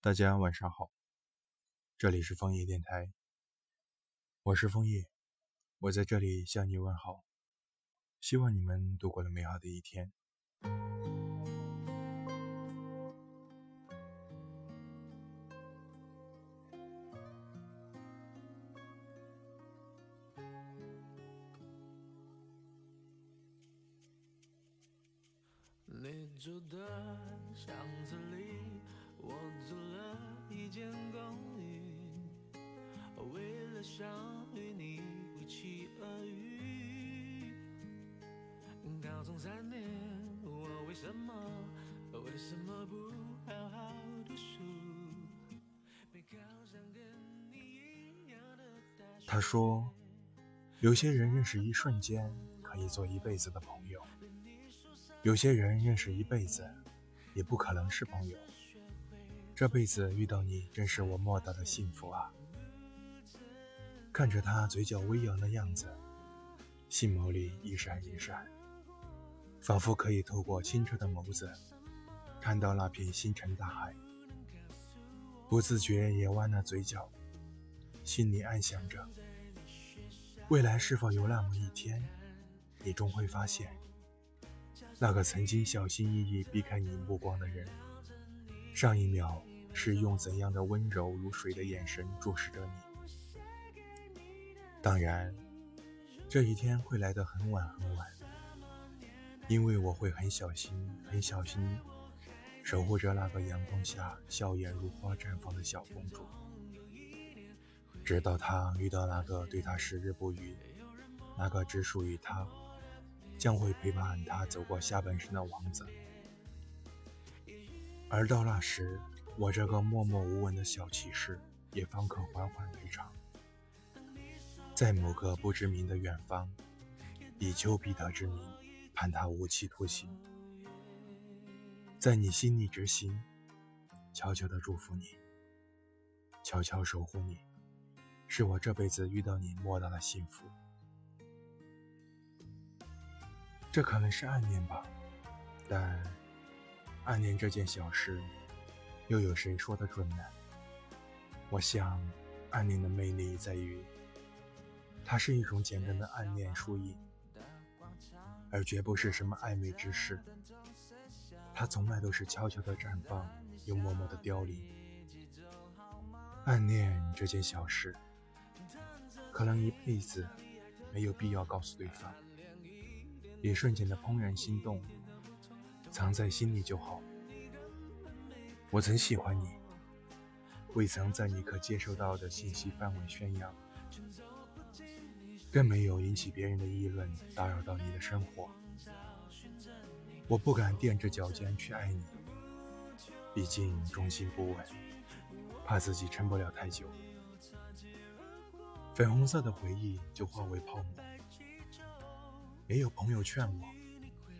大家晚上好，这里是枫叶电台，我是枫叶，我在这里向你问好，希望你们度过了美好的一天。你住的巷子里，一间公寓，为了想与你一起而遇。高中三年，我为什么为什么不好好读书？没考上跟你一样的大学。他说，有些人认识一瞬间，可以做一辈子的朋友。有些人认识一辈子，也不可能是朋友。这辈子遇到你，真是我莫大的幸福啊！看着他嘴角微扬的样子，心眸里一闪一闪，仿佛可以透过清澈的眸子，看到那片星辰大海。不自觉也弯了嘴角，心里暗想着：未来是否有那么一天，你终会发现。那个曾经小心翼翼避开你目光的人，上一秒是用怎样的温柔如水的眼神注视着你？当然，这一天会来得很晚很晚，因为我会很小心、很小心守护着那个阳光下笑颜如花绽放的小公主，直到她遇到那个对她矢志不渝、那个只属于她。将会陪伴他走过下半生的王子，而到那时，我这个默默无闻的小骑士也方可缓缓退场，在某个不知名的远方，以丘比特之名判他无期徒刑，在你心里执行，悄悄的祝福你，悄悄守护你，是我这辈子遇到你莫大的幸福。这可能是暗恋吧，但暗恋这件小事，又有谁说得准呢？我想，暗恋的魅力在于，它是一种简单的暗恋输赢，而绝不是什么暧昧之事。它从来都是悄悄的绽放，又默默的凋零。暗恋这件小事，可能一辈子没有必要告诉对方。一瞬间的怦然心动，藏在心里就好。我曾喜欢你，未曾在你可接受到的信息范围宣扬，更没有引起别人的议论，打扰到你的生活。我不敢踮着脚尖去爱你，毕竟重心不稳，怕自己撑不了太久，粉红色的回忆就化为泡沫。没有朋友劝我，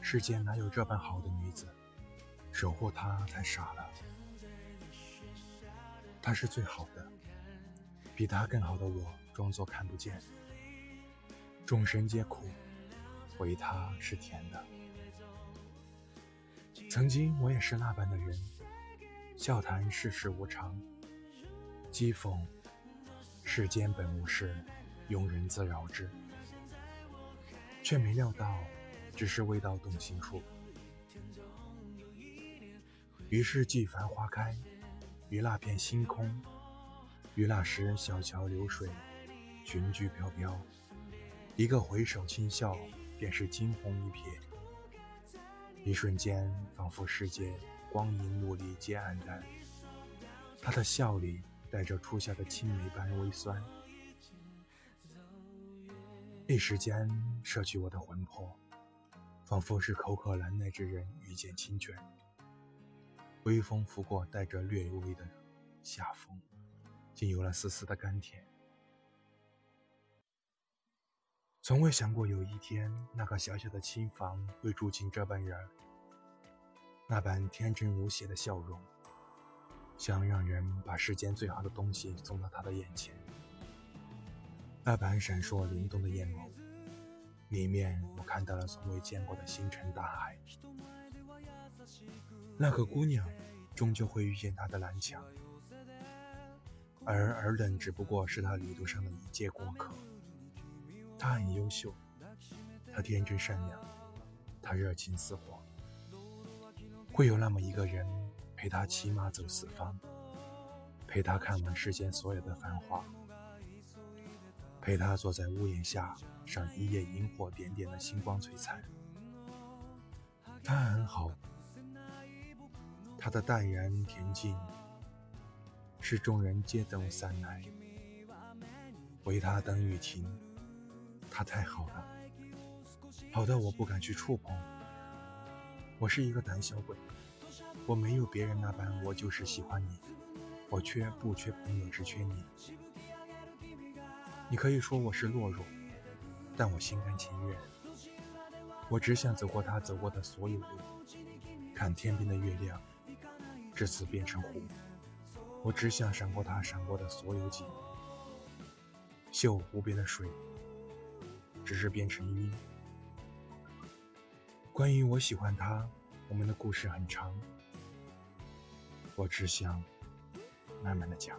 世间哪有这般好的女子？守护她太傻了。她是最好的，比她更好的我装作看不见。众生皆苦，唯她是甜的。曾经我也是那般的人，笑谈世事无常，讥讽世间本无事，庸人自扰之。却没料到，只是未到动心处。于是，季繁花开，于那片星空，于那时小桥流水，裙裾飘飘，一个回首轻笑，便是惊鸿一瞥。一瞬间，仿佛世界光阴陆离皆黯淡，他的笑里带着初夏的青梅般微酸。一时间摄去我的魂魄，仿佛是口渴难耐之人遇见清泉。微风拂过，带着略微的夏风，竟有了丝丝的甘甜。从未想过有一天，那个小小的青房会住进这般人，那般天真无邪的笑容，想让人把世间最好的东西送到他的眼前。那般闪烁灵动的眼眸，里面我看到了从未见过的星辰大海。那个姑娘终究会遇见他的蓝墙，而尔等只不过是他旅途上的一介过客。他很优秀，他天真善良，他热情似火。会有那么一个人陪他骑马走四方，陪他看完世间所有的繁华，陪他坐在屋檐下赏一夜萤火点点的星光璀璨。他很好，他的淡然恬静，是众人皆懂散来，唯他等雨停。他太好了，好到我不敢去触碰。我是一个胆小鬼，我没有别人那般，我就是喜欢你，我缺不缺朋友，只缺你。你可以说我是懦弱，但我心甘情愿。我只想走过他走过的所有路，看天边的月亮，至此变成湖。我只想闪过他闪过的所有景，嗅湖边的水，只是变成晕。关于我喜欢他，我们的故事很长，我只想慢慢的讲。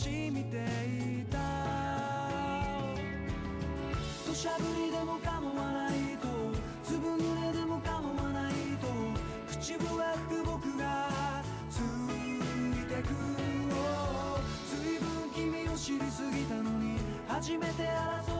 し見ていた。土砂降りでも構わないと粒濡れでも構わないと口笛吹く僕がついてくずいぶん君を知りすぎたのに初めて争う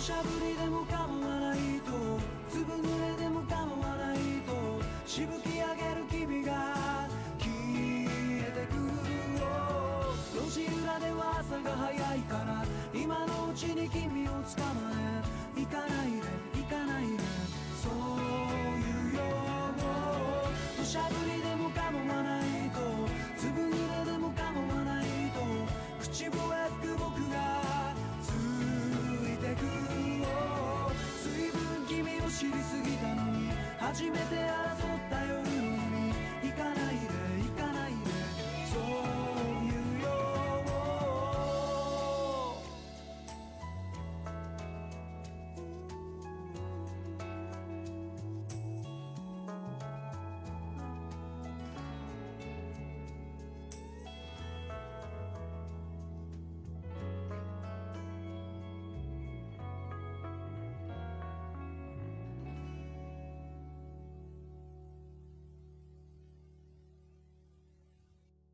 土砂降りでも構わないと粒濡れでも構わないとしぶき上げる君が消えてく路地裏では朝が早いから今のうちに君を捕まえ。行かないで行かないで。そういうよ土砂降り